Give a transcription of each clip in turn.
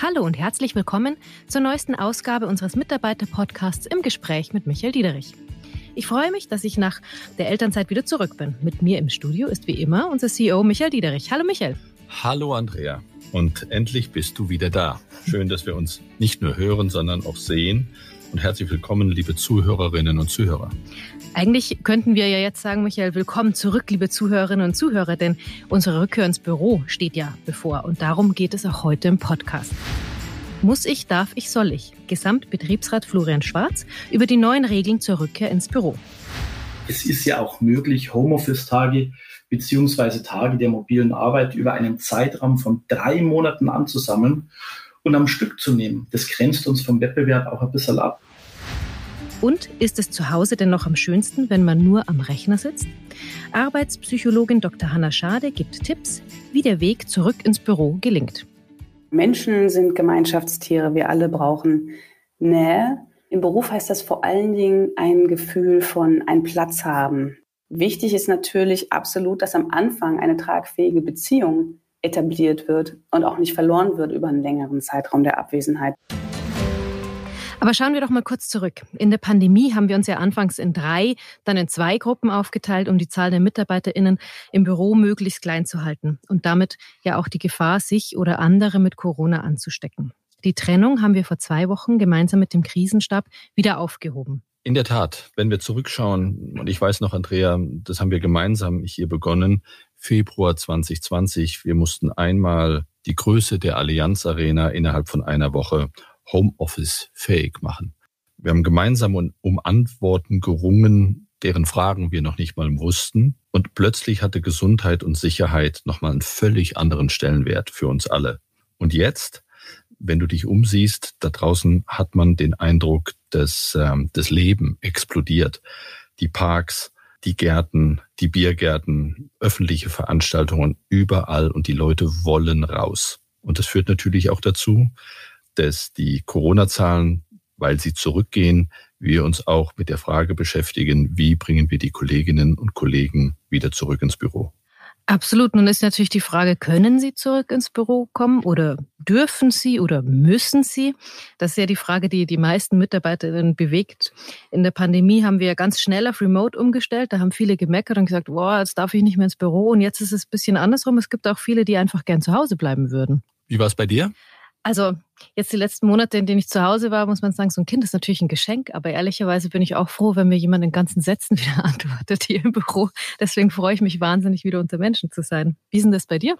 Hallo und herzlich willkommen zur neuesten Ausgabe unseres Mitarbeiter-Podcasts im Gespräch mit Michael Diederich. Ich freue mich, dass ich nach der Elternzeit wieder zurück bin. Mit mir im Studio ist wie immer unser CEO Michael Diederich. Hallo Michael. Hallo Andrea. Und endlich bist du wieder da. Schön, dass wir uns nicht nur hören, sondern auch sehen. Und herzlich willkommen, liebe Zuhörerinnen und Zuhörer. Eigentlich könnten wir ja jetzt sagen, Michael, willkommen zurück, liebe Zuhörerinnen und Zuhörer, denn unsere Rückkehr ins Büro steht ja bevor. Und darum geht es auch heute im Podcast. Muss ich, darf ich, soll ich. Gesamtbetriebsrat Florian Schwarz über die neuen Regeln zur Rückkehr ins Büro. Es ist ja auch möglich, Homeoffice-Tage beziehungsweise Tage der mobilen Arbeit über einen Zeitraum von drei Monaten anzusammeln und am Stück zu nehmen. Das grenzt uns vom Wettbewerb auch ein bisschen ab. Und ist es zu Hause denn noch am schönsten, wenn man nur am Rechner sitzt? Arbeitspsychologin Dr. Hanna Schade gibt Tipps, wie der Weg zurück ins Büro gelingt. Menschen sind Gemeinschaftstiere. Wir alle brauchen Nähe. Im Beruf heißt das vor allen Dingen ein Gefühl von einen Platz haben. Wichtig ist natürlich absolut, dass am Anfang eine tragfähige Beziehung etabliert wird und auch nicht verloren wird über einen längeren Zeitraum der Abwesenheit. Aber schauen wir doch mal kurz zurück. In der Pandemie haben wir uns ja anfangs in drei, dann in zwei Gruppen aufgeteilt, um die Zahl der MitarbeiterInnen im Büro möglichst klein zu halten und damit ja auch die Gefahr, sich oder andere mit Corona anzustecken. Die Trennung haben wir vor zwei Wochen gemeinsam mit dem Krisenstab wieder aufgehoben. In der Tat, wenn wir zurückschauen, und ich weiß noch, Andrea, das haben wir gemeinsam hier begonnen, Februar 2020, wir mussten einmal die Größe der Allianz Arena innerhalb von einer Woche Homeoffice fähig machen. Wir haben gemeinsam um Antworten gerungen, deren Fragen wir noch nicht mal wussten. Und plötzlich hatte Gesundheit und Sicherheit nochmal einen völlig anderen Stellenwert für uns alle. Und jetzt, wenn du dich umsiehst, da draußen hat man den Eindruck, dass ähm, das Leben explodiert. Die Parks, die Gärten, die Biergärten, öffentliche Veranstaltungen überall und die Leute wollen raus. Und das führt natürlich auch dazu, dass die Corona-Zahlen, weil sie zurückgehen, wir uns auch mit der Frage beschäftigen, wie bringen wir die Kolleginnen und Kollegen wieder zurück ins Büro. Absolut. Nun ist natürlich die Frage, können Sie zurück ins Büro kommen oder dürfen Sie oder müssen Sie? Das ist ja die Frage, die die meisten Mitarbeiterinnen bewegt. In der Pandemie haben wir ja ganz schnell auf Remote umgestellt. Da haben viele gemeckert und gesagt, wow, jetzt darf ich nicht mehr ins Büro. Und jetzt ist es ein bisschen andersrum. Es gibt auch viele, die einfach gern zu Hause bleiben würden. Wie war es bei dir? Also jetzt die letzten Monate, in denen ich zu Hause war, muss man sagen, so ein Kind ist natürlich ein Geschenk, aber ehrlicherweise bin ich auch froh, wenn mir jemand in ganzen Sätzen wieder antwortet hier im Büro. Deswegen freue ich mich wahnsinnig, wieder unter Menschen zu sein. Wie ist denn das bei dir?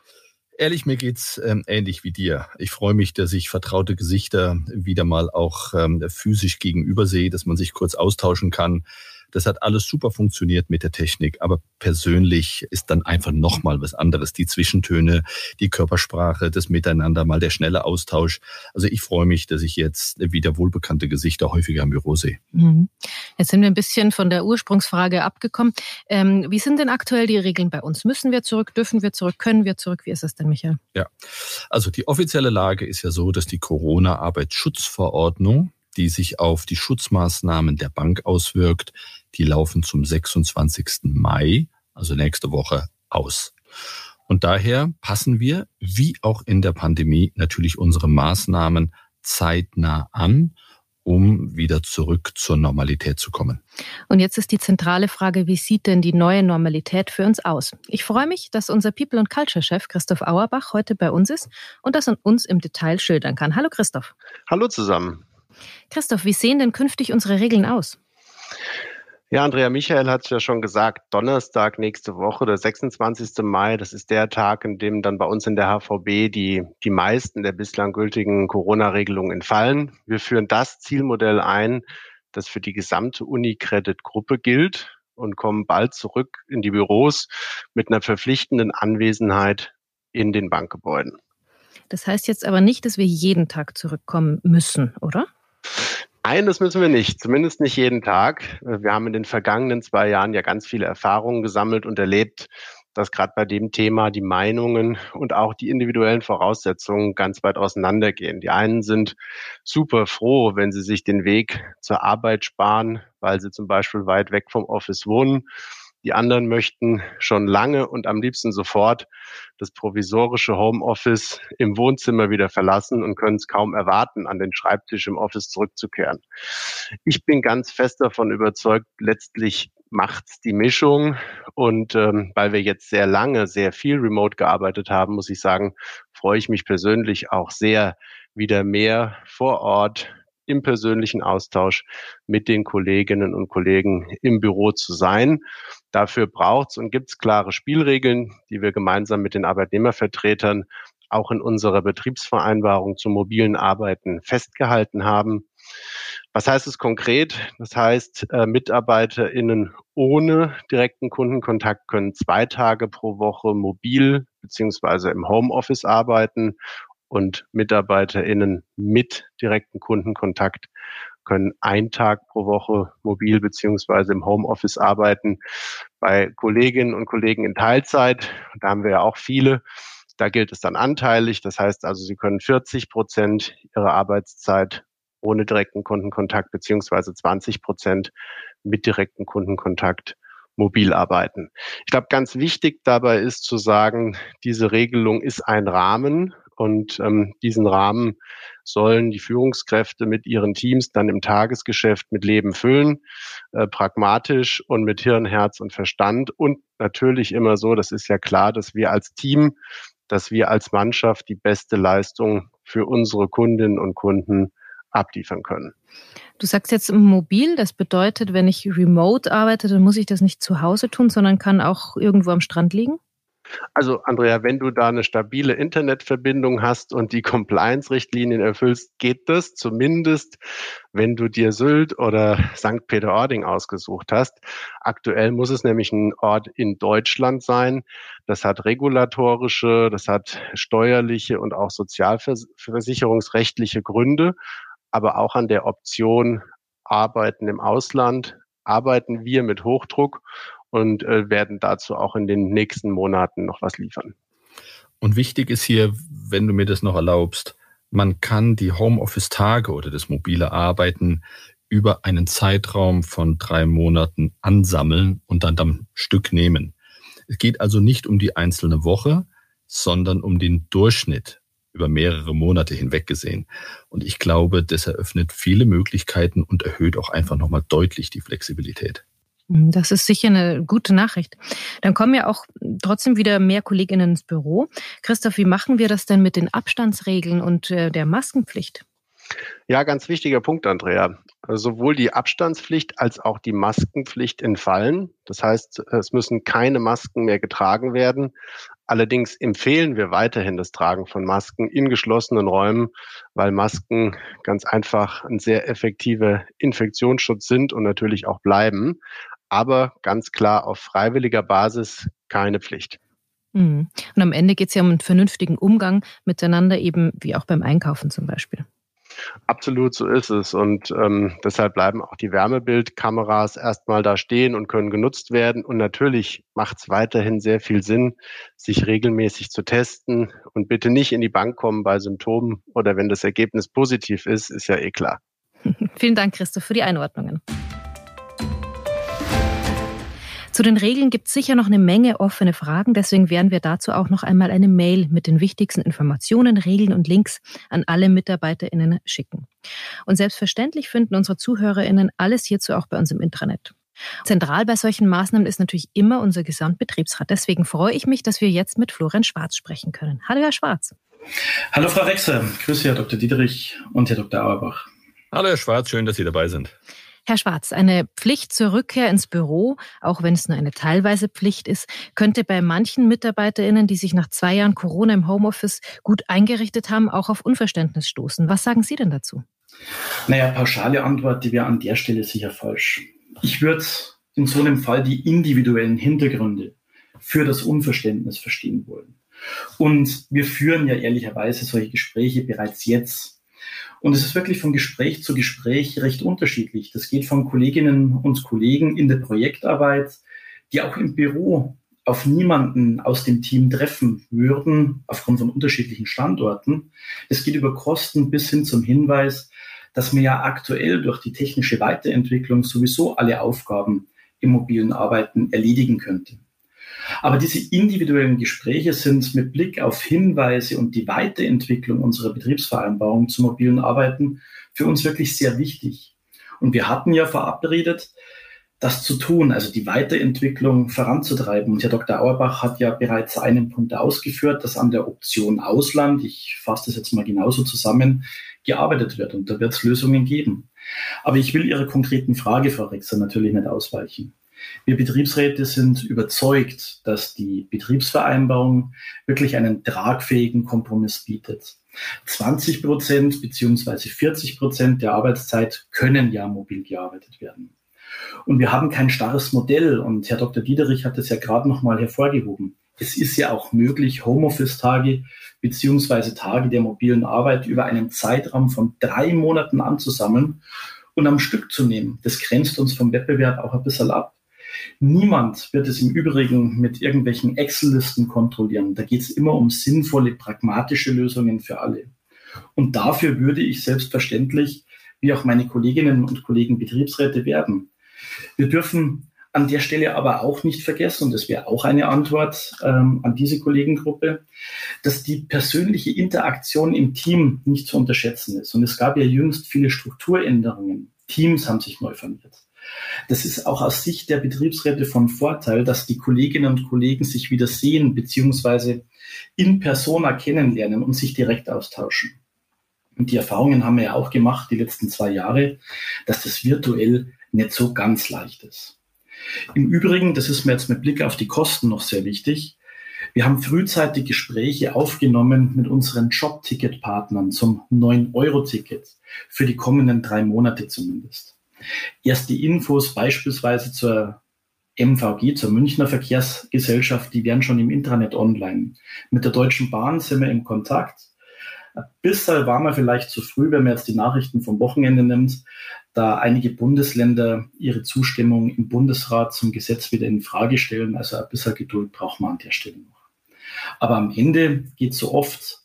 Ehrlich, mir geht's ähm, ähnlich wie dir. Ich freue mich, dass ich vertraute Gesichter wieder mal auch ähm, physisch gegenüber sehe, dass man sich kurz austauschen kann. Das hat alles super funktioniert mit der Technik, aber persönlich ist dann einfach nochmal was anderes. Die Zwischentöne, die Körpersprache, das Miteinander, mal der schnelle Austausch. Also ich freue mich, dass ich jetzt wieder wohlbekannte Gesichter häufiger im Büro sehe. Mhm. Jetzt sind wir ein bisschen von der Ursprungsfrage abgekommen. Ähm, wie sind denn aktuell die Regeln bei uns? Müssen wir zurück? Dürfen wir zurück? Können wir zurück? Wie ist das denn, Michael? Ja, also die offizielle Lage ist ja so, dass die Corona-Arbeitsschutzverordnung die sich auf die Schutzmaßnahmen der Bank auswirkt, die laufen zum 26. Mai, also nächste Woche, aus. Und daher passen wir, wie auch in der Pandemie, natürlich unsere Maßnahmen zeitnah an, um wieder zurück zur Normalität zu kommen. Und jetzt ist die zentrale Frage, wie sieht denn die neue Normalität für uns aus? Ich freue mich, dass unser People- und Culture-Chef Christoph Auerbach heute bei uns ist und das uns im Detail schildern kann. Hallo Christoph. Hallo zusammen. Christoph, wie sehen denn künftig unsere Regeln aus? Ja, Andrea Michael hat es ja schon gesagt, Donnerstag nächste Woche, der 26. Mai, das ist der Tag, in dem dann bei uns in der HVB die, die meisten der bislang gültigen Corona-Regelungen entfallen. Wir führen das Zielmodell ein, das für die gesamte Unicredit-Gruppe gilt und kommen bald zurück in die Büros mit einer verpflichtenden Anwesenheit in den Bankgebäuden. Das heißt jetzt aber nicht, dass wir jeden Tag zurückkommen müssen, oder? Nein, das müssen wir nicht. Zumindest nicht jeden Tag. Wir haben in den vergangenen zwei Jahren ja ganz viele Erfahrungen gesammelt und erlebt, dass gerade bei dem Thema die Meinungen und auch die individuellen Voraussetzungen ganz weit auseinandergehen. Die einen sind super froh, wenn sie sich den Weg zur Arbeit sparen, weil sie zum Beispiel weit weg vom Office wohnen. Die anderen möchten schon lange und am liebsten sofort das provisorische Homeoffice im Wohnzimmer wieder verlassen und können es kaum erwarten, an den Schreibtisch im Office zurückzukehren. Ich bin ganz fest davon überzeugt, letztlich macht's die Mischung. Und ähm, weil wir jetzt sehr lange, sehr viel remote gearbeitet haben, muss ich sagen, freue ich mich persönlich auch sehr, wieder mehr vor Ort im persönlichen Austausch mit den Kolleginnen und Kollegen im Büro zu sein. Dafür braucht es und gibt es klare Spielregeln, die wir gemeinsam mit den Arbeitnehmervertretern auch in unserer Betriebsvereinbarung zum mobilen Arbeiten festgehalten haben. Was heißt es konkret? Das heißt, äh, MitarbeiterInnen ohne direkten Kundenkontakt können zwei Tage pro Woche mobil beziehungsweise im Homeoffice arbeiten und MitarbeiterInnen mit direkten Kundenkontakt können einen Tag pro Woche mobil beziehungsweise im Homeoffice arbeiten. Bei Kolleginnen und Kollegen in Teilzeit, da haben wir ja auch viele, da gilt es dann anteilig. Das heißt also, sie können 40 Prozent ihrer Arbeitszeit ohne direkten Kundenkontakt beziehungsweise 20 Prozent mit direkten Kundenkontakt mobil arbeiten. Ich glaube, ganz wichtig dabei ist zu sagen, diese Regelung ist ein Rahmen und ähm, diesen Rahmen sollen die Führungskräfte mit ihren Teams dann im Tagesgeschäft mit Leben füllen, äh, pragmatisch und mit Hirn, Herz und Verstand und natürlich immer so, das ist ja klar, dass wir als Team, dass wir als Mannschaft die beste Leistung für unsere Kundinnen und Kunden abliefern können. Du sagst jetzt mobil, das bedeutet, wenn ich remote arbeite, dann muss ich das nicht zu Hause tun, sondern kann auch irgendwo am Strand liegen? Also Andrea, wenn du da eine stabile Internetverbindung hast und die Compliance-Richtlinien erfüllst, geht das zumindest, wenn du dir Sylt oder St. Peter-Ording ausgesucht hast. Aktuell muss es nämlich ein Ort in Deutschland sein. Das hat regulatorische, das hat steuerliche und auch sozialversicherungsrechtliche Gründe, aber auch an der Option Arbeiten im Ausland arbeiten wir mit Hochdruck und äh, werden dazu auch in den nächsten Monaten noch was liefern. Und wichtig ist hier, wenn du mir das noch erlaubst, man kann die Homeoffice-Tage oder das mobile Arbeiten über einen Zeitraum von drei Monaten ansammeln und dann am Stück nehmen. Es geht also nicht um die einzelne Woche, sondern um den Durchschnitt über mehrere Monate hinweg gesehen. Und ich glaube, das eröffnet viele Möglichkeiten und erhöht auch einfach nochmal deutlich die Flexibilität. Hm, das ist sicher eine gute Nachricht. Dann kommen ja auch trotzdem wieder mehr Kolleginnen ins Büro. Christoph, wie machen wir das denn mit den Abstandsregeln und äh, der Maskenpflicht? Ja, ganz wichtiger Punkt, Andrea. Sowohl die Abstandspflicht als auch die Maskenpflicht entfallen. Das heißt, es müssen keine Masken mehr getragen werden. Allerdings empfehlen wir weiterhin das Tragen von Masken in geschlossenen Räumen, weil Masken ganz einfach ein sehr effektiver Infektionsschutz sind und natürlich auch bleiben aber ganz klar auf freiwilliger Basis keine Pflicht. Mhm. Und am Ende geht es ja um einen vernünftigen Umgang miteinander, eben wie auch beim Einkaufen zum Beispiel. Absolut, so ist es. Und ähm, deshalb bleiben auch die Wärmebildkameras erstmal da stehen und können genutzt werden. Und natürlich macht es weiterhin sehr viel Sinn, sich regelmäßig zu testen und bitte nicht in die Bank kommen bei Symptomen oder wenn das Ergebnis positiv ist, ist ja eh klar. Vielen Dank, Christoph, für die Einordnungen. Zu den Regeln gibt es sicher noch eine Menge offene Fragen, deswegen werden wir dazu auch noch einmal eine Mail mit den wichtigsten Informationen, Regeln und Links an alle MitarbeiterInnen schicken. Und selbstverständlich finden unsere ZuhörerInnen alles hierzu auch bei uns im Intranet. Zentral bei solchen Maßnahmen ist natürlich immer unser Gesamtbetriebsrat. Deswegen freue ich mich, dass wir jetzt mit Florian Schwarz sprechen können. Hallo, Herr Schwarz. Hallo, Frau Rexer. Grüße, Herr Dr. Dieterich und Herr Dr. Auerbach. Hallo, Herr Schwarz. Schön, dass Sie dabei sind. Herr Schwarz, eine Pflicht zur Rückkehr ins Büro, auch wenn es nur eine teilweise Pflicht ist, könnte bei manchen MitarbeiterInnen, die sich nach zwei Jahren Corona im Homeoffice gut eingerichtet haben, auch auf Unverständnis stoßen. Was sagen Sie denn dazu? Naja, pauschale Antwort, die wäre an der Stelle sicher falsch. Ich würde in so einem Fall die individuellen Hintergründe für das Unverständnis verstehen wollen. Und wir führen ja ehrlicherweise solche Gespräche bereits jetzt und es ist wirklich von Gespräch zu Gespräch recht unterschiedlich. Das geht von Kolleginnen und Kollegen in der Projektarbeit, die auch im Büro auf niemanden aus dem Team treffen würden, aufgrund von unterschiedlichen Standorten. Es geht über Kosten bis hin zum Hinweis, dass mir ja aktuell durch die technische Weiterentwicklung sowieso alle Aufgaben im mobilen Arbeiten erledigen könnte. Aber diese individuellen Gespräche sind mit Blick auf Hinweise und die Weiterentwicklung unserer Betriebsvereinbarung zum mobilen Arbeiten für uns wirklich sehr wichtig. Und wir hatten ja verabredet, das zu tun, also die Weiterentwicklung voranzutreiben. Und Herr Dr. Auerbach hat ja bereits einen Punkt ausgeführt, dass an der Option Ausland, ich fasse das jetzt mal genauso zusammen, gearbeitet wird. Und da wird es Lösungen geben. Aber ich will Ihrer konkreten Frage, Frau Rexer, natürlich nicht ausweichen. Wir Betriebsräte sind überzeugt, dass die Betriebsvereinbarung wirklich einen tragfähigen Kompromiss bietet. 20 Prozent beziehungsweise 40 Prozent der Arbeitszeit können ja mobil gearbeitet werden. Und wir haben kein starres Modell. Und Herr Dr. Diederich hat es ja gerade noch mal hervorgehoben. Es ist ja auch möglich, Homeoffice-Tage beziehungsweise Tage der mobilen Arbeit über einen Zeitraum von drei Monaten anzusammeln und am Stück zu nehmen. Das grenzt uns vom Wettbewerb auch ein bisschen ab. Niemand wird es im Übrigen mit irgendwelchen Excel-Listen kontrollieren. Da geht es immer um sinnvolle, pragmatische Lösungen für alle. Und dafür würde ich selbstverständlich, wie auch meine Kolleginnen und Kollegen Betriebsräte werben. Wir dürfen an der Stelle aber auch nicht vergessen, und das wäre auch eine Antwort ähm, an diese Kollegengruppe, dass die persönliche Interaktion im Team nicht zu unterschätzen ist. Und es gab ja jüngst viele Strukturänderungen. Teams haben sich neu formiert. Das ist auch aus Sicht der Betriebsräte von Vorteil, dass die Kolleginnen und Kollegen sich wieder sehen bzw. in persona kennenlernen und sich direkt austauschen. Und die Erfahrungen haben wir ja auch gemacht die letzten zwei Jahre, dass das virtuell nicht so ganz leicht ist. Im Übrigen, das ist mir jetzt mit Blick auf die Kosten noch sehr wichtig, wir haben frühzeitig Gespräche aufgenommen mit unseren Jobticket-Partnern zum 9-Euro-Ticket für die kommenden drei Monate zumindest. Erste Infos beispielsweise zur MVG, zur Münchner Verkehrsgesellschaft, die werden schon im Intranet online. Mit der Deutschen Bahn sind wir in Kontakt. Bisher waren wir vielleicht zu früh, wenn man jetzt die Nachrichten vom Wochenende nimmt, da einige Bundesländer ihre Zustimmung im Bundesrat zum Gesetz wieder in Frage stellen. Also ein bisschen Geduld braucht man an der Stelle noch. Aber am Ende geht so oft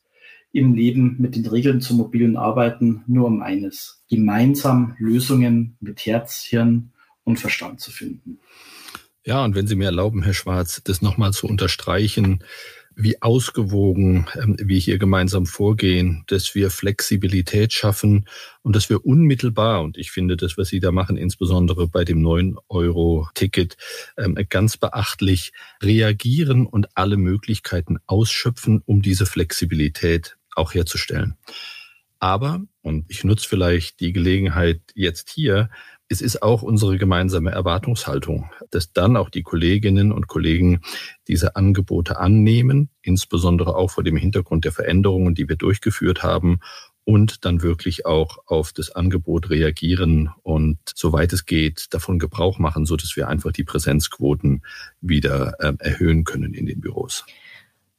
im Leben mit den Regeln zum mobilen Arbeiten nur um eines, gemeinsam Lösungen mit Herz, Hirn und Verstand zu finden. Ja, und wenn Sie mir erlauben, Herr Schwarz, das nochmal zu unterstreichen, wie ausgewogen ähm, wir hier gemeinsam vorgehen, dass wir Flexibilität schaffen und dass wir unmittelbar, und ich finde das, was Sie da machen, insbesondere bei dem 9-Euro-Ticket, ähm, ganz beachtlich reagieren und alle Möglichkeiten ausschöpfen, um diese Flexibilität auch herzustellen. Aber, und ich nutze vielleicht die Gelegenheit jetzt hier, es ist auch unsere gemeinsame Erwartungshaltung, dass dann auch die Kolleginnen und Kollegen diese Angebote annehmen, insbesondere auch vor dem Hintergrund der Veränderungen, die wir durchgeführt haben und dann wirklich auch auf das Angebot reagieren und soweit es geht davon Gebrauch machen, so dass wir einfach die Präsenzquoten wieder äh, erhöhen können in den Büros.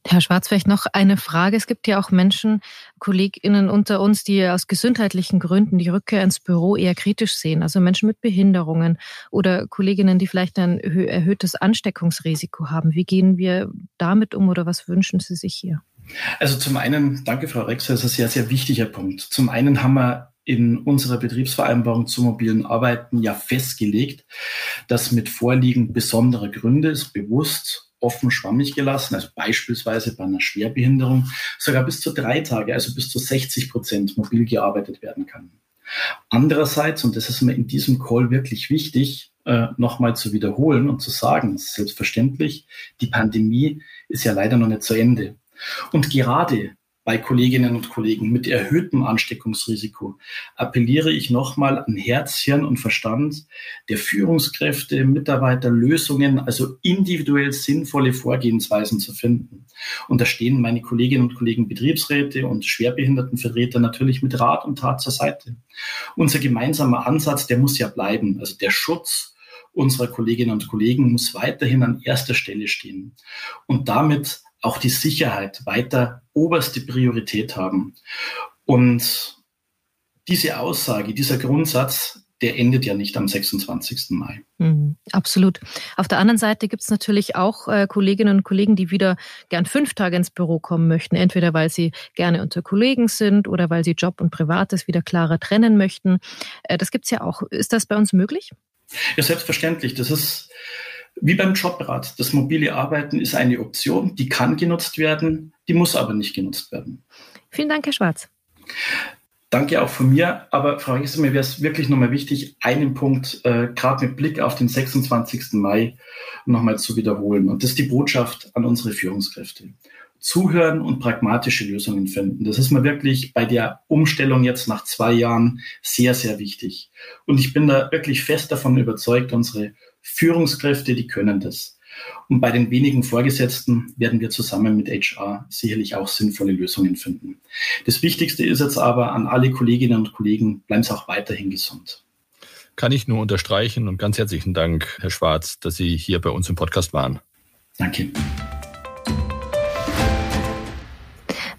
Herr Schwarz, vielleicht noch eine Frage. Es gibt ja auch Menschen, KollegInnen unter uns, die aus gesundheitlichen Gründen die Rückkehr ins Büro eher kritisch sehen. Also Menschen mit Behinderungen oder Kolleginnen, die vielleicht ein erhöhtes Ansteckungsrisiko haben. Wie gehen wir damit um oder was wünschen Sie sich hier? Also zum einen, danke Frau Rexer, das ist ein sehr, sehr wichtiger Punkt. Zum einen haben wir in unserer Betriebsvereinbarung zu mobilen Arbeiten ja festgelegt, dass mit Vorliegen besonderer Gründe ist bewusst offen schwammig gelassen, also beispielsweise bei einer Schwerbehinderung sogar bis zu drei Tage, also bis zu 60 Prozent mobil gearbeitet werden kann. Andererseits, und das ist mir in diesem Call wirklich wichtig, äh, nochmal zu wiederholen und zu sagen, selbstverständlich, die Pandemie ist ja leider noch nicht zu Ende. Und gerade bei Kolleginnen und Kollegen mit erhöhtem Ansteckungsrisiko appelliere ich nochmal an Herz, Hirn und Verstand der Führungskräfte, Mitarbeiter, Lösungen, also individuell sinnvolle Vorgehensweisen zu finden. Und da stehen meine Kolleginnen und Kollegen Betriebsräte und Schwerbehindertenvertreter natürlich mit Rat und Tat zur Seite. Unser gemeinsamer Ansatz, der muss ja bleiben. Also der Schutz unserer Kolleginnen und Kollegen muss weiterhin an erster Stelle stehen. Und damit auch die Sicherheit weiter oberste Priorität haben. Und diese Aussage, dieser Grundsatz, der endet ja nicht am 26. Mai. Mhm, absolut. Auf der anderen Seite gibt es natürlich auch äh, Kolleginnen und Kollegen, die wieder gern fünf Tage ins Büro kommen möchten, entweder weil sie gerne unter Kollegen sind oder weil sie Job und Privates wieder klarer trennen möchten. Äh, das gibt es ja auch. Ist das bei uns möglich? Ja, selbstverständlich. Das ist wie beim Jobrat. Das mobile Arbeiten ist eine Option, die kann genutzt werden, die muss aber nicht genutzt werden. Vielen Dank, Herr Schwarz. Danke auch von mir. Aber Frau Hesse, mir wäre es wirklich nochmal wichtig, einen Punkt äh, gerade mit Blick auf den 26. Mai nochmal zu wiederholen. Und das ist die Botschaft an unsere Führungskräfte. Zuhören und pragmatische Lösungen finden. Das ist mir wirklich bei der Umstellung jetzt nach zwei Jahren sehr, sehr wichtig. Und ich bin da wirklich fest davon überzeugt, unsere Führungskräfte, die können das. Und bei den wenigen Vorgesetzten werden wir zusammen mit HR sicherlich auch sinnvolle Lösungen finden. Das Wichtigste ist jetzt aber an alle Kolleginnen und Kollegen, bleiben Sie auch weiterhin gesund. Kann ich nur unterstreichen und ganz herzlichen Dank, Herr Schwarz, dass Sie hier bei uns im Podcast waren. Danke.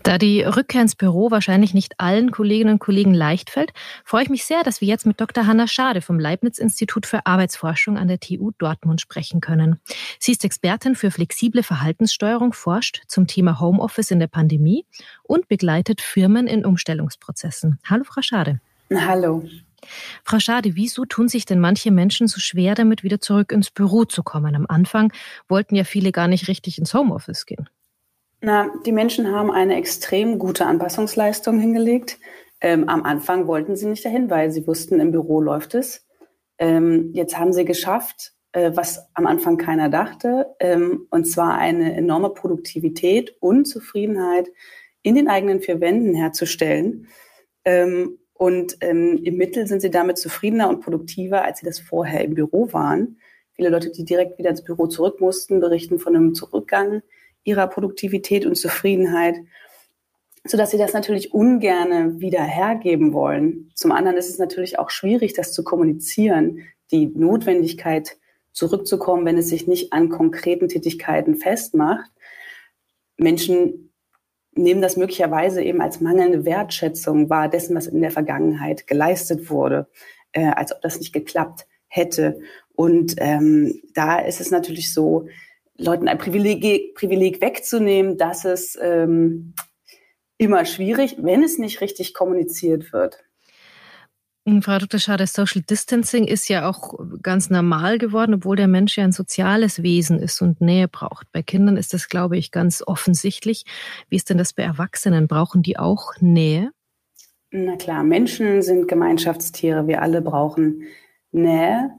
Da die Rückkehr ins Büro wahrscheinlich nicht allen Kolleginnen und Kollegen leicht fällt, freue ich mich sehr, dass wir jetzt mit Dr. Hanna Schade vom Leibniz-Institut für Arbeitsforschung an der TU Dortmund sprechen können. Sie ist Expertin für flexible Verhaltenssteuerung, forscht zum Thema Homeoffice in der Pandemie und begleitet Firmen in Umstellungsprozessen. Hallo, Frau Schade. Hallo. Frau Schade, wieso tun sich denn manche Menschen so schwer damit, wieder zurück ins Büro zu kommen? Am Anfang wollten ja viele gar nicht richtig ins Homeoffice gehen. Na, die Menschen haben eine extrem gute Anpassungsleistung hingelegt. Ähm, am Anfang wollten sie nicht dahin, weil sie wussten, im Büro läuft es. Ähm, jetzt haben sie geschafft, äh, was am Anfang keiner dachte, ähm, und zwar eine enorme Produktivität und Zufriedenheit in den eigenen vier Wänden herzustellen. Ähm, und ähm, im Mittel sind sie damit zufriedener und produktiver, als sie das vorher im Büro waren. Viele Leute, die direkt wieder ins Büro zurück mussten, berichten von einem Zurückgang ihrer Produktivität und Zufriedenheit, so dass sie das natürlich ungerne wieder hergeben wollen. Zum anderen ist es natürlich auch schwierig, das zu kommunizieren, die Notwendigkeit zurückzukommen, wenn es sich nicht an konkreten Tätigkeiten festmacht. Menschen nehmen das möglicherweise eben als mangelnde Wertschätzung wahr dessen, was in der Vergangenheit geleistet wurde, äh, als ob das nicht geklappt hätte. Und ähm, da ist es natürlich so, Leuten ein Privileg, Privileg wegzunehmen, das ist ähm, immer schwierig, wenn es nicht richtig kommuniziert wird. Frau Dr. Schade, Social Distancing ist ja auch ganz normal geworden, obwohl der Mensch ja ein soziales Wesen ist und Nähe braucht. Bei Kindern ist das, glaube ich, ganz offensichtlich. Wie ist denn das bei Erwachsenen? Brauchen die auch Nähe? Na klar, Menschen sind Gemeinschaftstiere. Wir alle brauchen Nähe.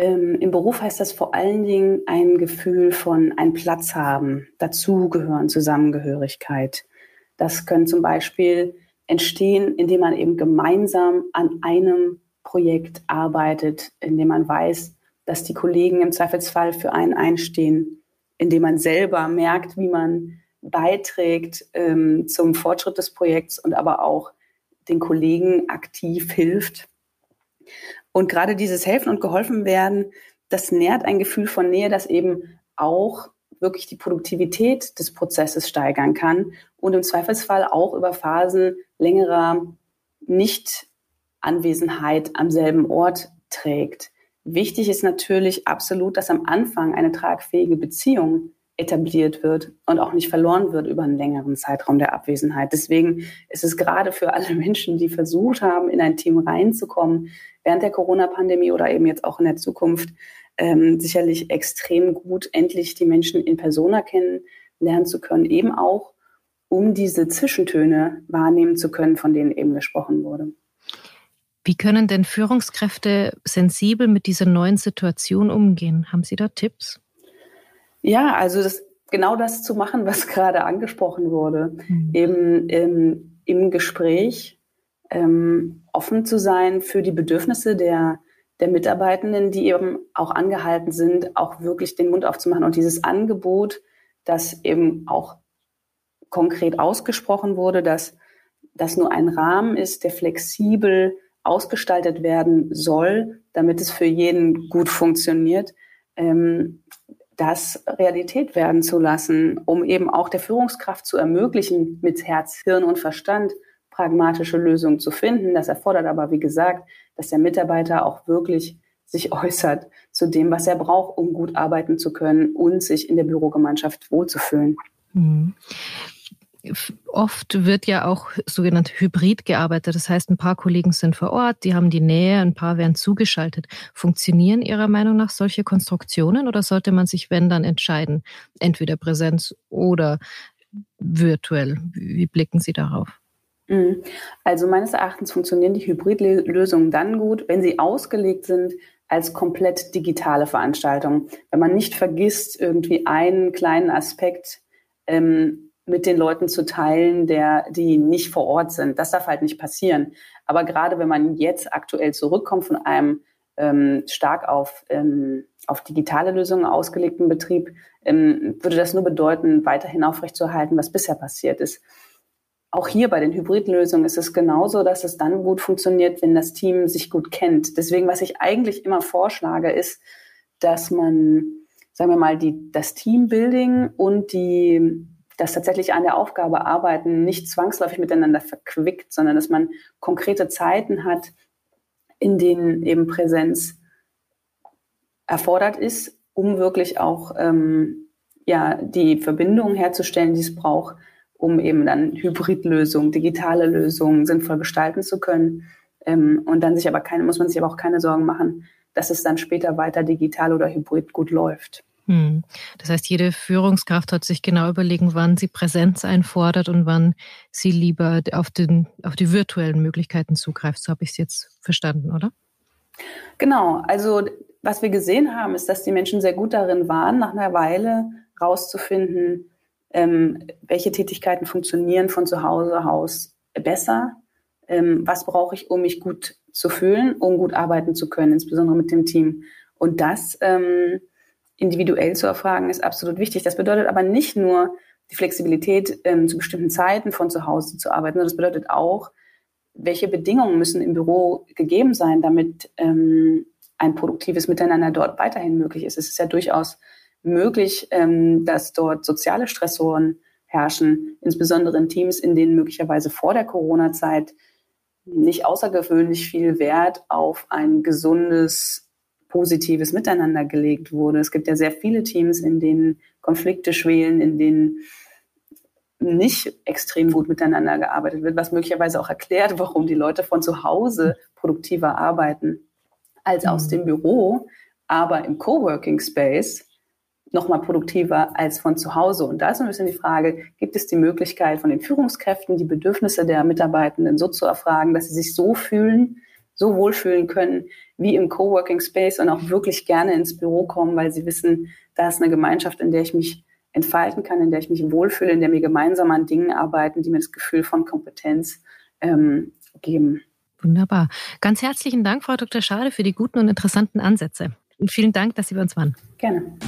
Ähm, Im Beruf heißt das vor allen Dingen ein Gefühl von einen Platz haben, dazugehören, Zusammengehörigkeit. Das können zum Beispiel entstehen, indem man eben gemeinsam an einem Projekt arbeitet, indem man weiß, dass die Kollegen im Zweifelsfall für einen einstehen, indem man selber merkt, wie man beiträgt ähm, zum Fortschritt des Projekts und aber auch den Kollegen aktiv hilft. Und gerade dieses Helfen und geholfen werden, das nährt ein Gefühl von Nähe, das eben auch wirklich die Produktivität des Prozesses steigern kann und im Zweifelsfall auch über Phasen längerer Nicht-Anwesenheit am selben Ort trägt. Wichtig ist natürlich absolut, dass am Anfang eine tragfähige Beziehung etabliert wird und auch nicht verloren wird über einen längeren Zeitraum der Abwesenheit. Deswegen ist es gerade für alle Menschen, die versucht haben, in ein Team reinzukommen, während der Corona-Pandemie oder eben jetzt auch in der Zukunft, ähm, sicherlich extrem gut, endlich die Menschen in Persona kennenlernen zu können, eben auch, um diese Zwischentöne wahrnehmen zu können, von denen eben gesprochen wurde. Wie können denn Führungskräfte sensibel mit dieser neuen Situation umgehen? Haben Sie da Tipps? Ja, also das, genau das zu machen, was gerade angesprochen wurde. Mhm. Eben im, im Gespräch ähm, offen zu sein für die Bedürfnisse der, der Mitarbeitenden, die eben auch angehalten sind, auch wirklich den Mund aufzumachen. Und dieses Angebot, das eben auch konkret ausgesprochen wurde, dass das nur ein Rahmen ist, der flexibel ausgestaltet werden soll, damit es für jeden gut funktioniert. Ähm, das Realität werden zu lassen, um eben auch der Führungskraft zu ermöglichen, mit Herz, Hirn und Verstand pragmatische Lösungen zu finden. Das erfordert aber, wie gesagt, dass der Mitarbeiter auch wirklich sich äußert zu dem, was er braucht, um gut arbeiten zu können und sich in der Bürogemeinschaft wohlzufühlen. Mhm Oft wird ja auch sogenannt hybrid gearbeitet. Das heißt, ein paar Kollegen sind vor Ort, die haben die Nähe, ein paar werden zugeschaltet. Funktionieren Ihrer Meinung nach solche Konstruktionen oder sollte man sich, wenn, dann entscheiden, entweder Präsenz oder virtuell? Wie blicken Sie darauf? Mhm. Also meines Erachtens funktionieren die Hybridlösungen dann gut, wenn sie ausgelegt sind als komplett digitale Veranstaltung. Wenn man nicht vergisst, irgendwie einen kleinen Aspekt ähm, mit den Leuten zu teilen, der, die nicht vor Ort sind. Das darf halt nicht passieren. Aber gerade wenn man jetzt aktuell zurückkommt von einem ähm, stark auf, ähm, auf digitale Lösungen ausgelegten Betrieb, ähm, würde das nur bedeuten, weiterhin aufrechtzuerhalten, was bisher passiert ist. Auch hier bei den Hybridlösungen ist es genauso, dass es dann gut funktioniert, wenn das Team sich gut kennt. Deswegen, was ich eigentlich immer vorschlage, ist, dass man, sagen wir mal, die, das Teambuilding und die dass tatsächlich an der Aufgabe arbeiten nicht zwangsläufig miteinander verquickt, sondern dass man konkrete Zeiten hat, in denen eben Präsenz erfordert ist, um wirklich auch ähm, ja, die Verbindung herzustellen, die es braucht, um eben dann Hybridlösungen, digitale Lösungen sinnvoll gestalten zu können. Ähm, und dann sich aber keine, muss man sich aber auch keine Sorgen machen, dass es dann später weiter digital oder hybrid gut läuft. Hm. Das heißt, jede Führungskraft hat sich genau überlegen, wann sie Präsenz einfordert und wann sie lieber auf, den, auf die virtuellen Möglichkeiten zugreift. So habe ich es jetzt verstanden, oder? Genau. Also was wir gesehen haben, ist, dass die Menschen sehr gut darin waren, nach einer Weile rauszufinden, ähm, welche Tätigkeiten funktionieren von zu Hause aus besser. Ähm, was brauche ich, um mich gut zu fühlen, um gut arbeiten zu können, insbesondere mit dem Team. Und das ähm, individuell zu erfragen, ist absolut wichtig. Das bedeutet aber nicht nur die Flexibilität, ähm, zu bestimmten Zeiten von zu Hause zu arbeiten, sondern das bedeutet auch, welche Bedingungen müssen im Büro gegeben sein, damit ähm, ein produktives Miteinander dort weiterhin möglich ist. Es ist ja durchaus möglich, ähm, dass dort soziale Stressoren herrschen, insbesondere in Teams, in denen möglicherweise vor der Corona-Zeit nicht außergewöhnlich viel Wert auf ein gesundes positives Miteinander gelegt wurde. Es gibt ja sehr viele Teams, in denen Konflikte schwelen, in denen nicht extrem gut miteinander gearbeitet wird, was möglicherweise auch erklärt, warum die Leute von zu Hause produktiver arbeiten als aus mhm. dem Büro, aber im Coworking Space nochmal produktiver als von zu Hause. Und da ist ein bisschen die Frage, gibt es die Möglichkeit von den Führungskräften, die Bedürfnisse der Mitarbeitenden so zu erfragen, dass sie sich so fühlen, so wohlfühlen können wie im Coworking Space und auch wirklich gerne ins Büro kommen, weil sie wissen, da ist eine Gemeinschaft, in der ich mich entfalten kann, in der ich mich wohlfühle, in der wir gemeinsam an Dingen arbeiten, die mir das Gefühl von Kompetenz ähm, geben. Wunderbar. Ganz herzlichen Dank, Frau Dr. Schade, für die guten und interessanten Ansätze. Und vielen Dank, dass Sie bei uns waren. Gerne.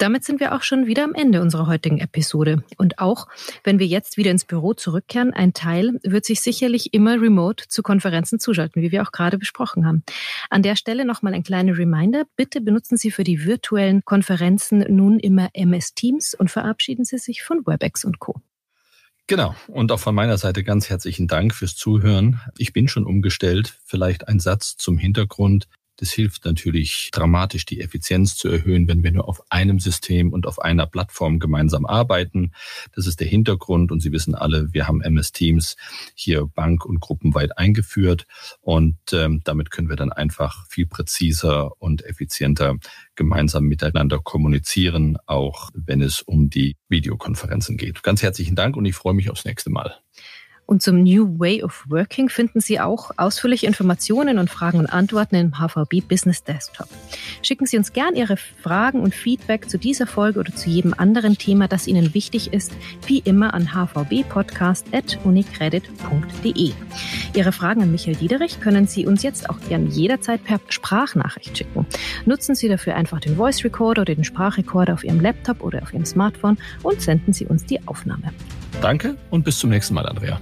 Damit sind wir auch schon wieder am Ende unserer heutigen Episode. Und auch wenn wir jetzt wieder ins Büro zurückkehren, ein Teil wird sich sicherlich immer remote zu Konferenzen zuschalten, wie wir auch gerade besprochen haben. An der Stelle nochmal ein kleiner Reminder. Bitte benutzen Sie für die virtuellen Konferenzen nun immer MS Teams und verabschieden Sie sich von WebEx und Co. Genau. Und auch von meiner Seite ganz herzlichen Dank fürs Zuhören. Ich bin schon umgestellt. Vielleicht ein Satz zum Hintergrund. Das hilft natürlich dramatisch, die Effizienz zu erhöhen, wenn wir nur auf einem System und auf einer Plattform gemeinsam arbeiten. Das ist der Hintergrund und Sie wissen alle, wir haben MS Teams hier bank- und gruppenweit eingeführt und ähm, damit können wir dann einfach viel präziser und effizienter gemeinsam miteinander kommunizieren, auch wenn es um die Videokonferenzen geht. Ganz herzlichen Dank und ich freue mich aufs nächste Mal. Und zum New Way of Working finden Sie auch ausführliche Informationen und Fragen und Antworten im HVB Business Desktop. Schicken Sie uns gern Ihre Fragen und Feedback zu dieser Folge oder zu jedem anderen Thema, das Ihnen wichtig ist, wie immer an hvbpodcast.unicredit.de. Ihre Fragen an Michael Diederich können Sie uns jetzt auch gern jederzeit per Sprachnachricht schicken. Nutzen Sie dafür einfach den Voice Recorder oder den Sprachrekorder auf Ihrem Laptop oder auf Ihrem Smartphone und senden Sie uns die Aufnahme. Danke und bis zum nächsten Mal, Andrea.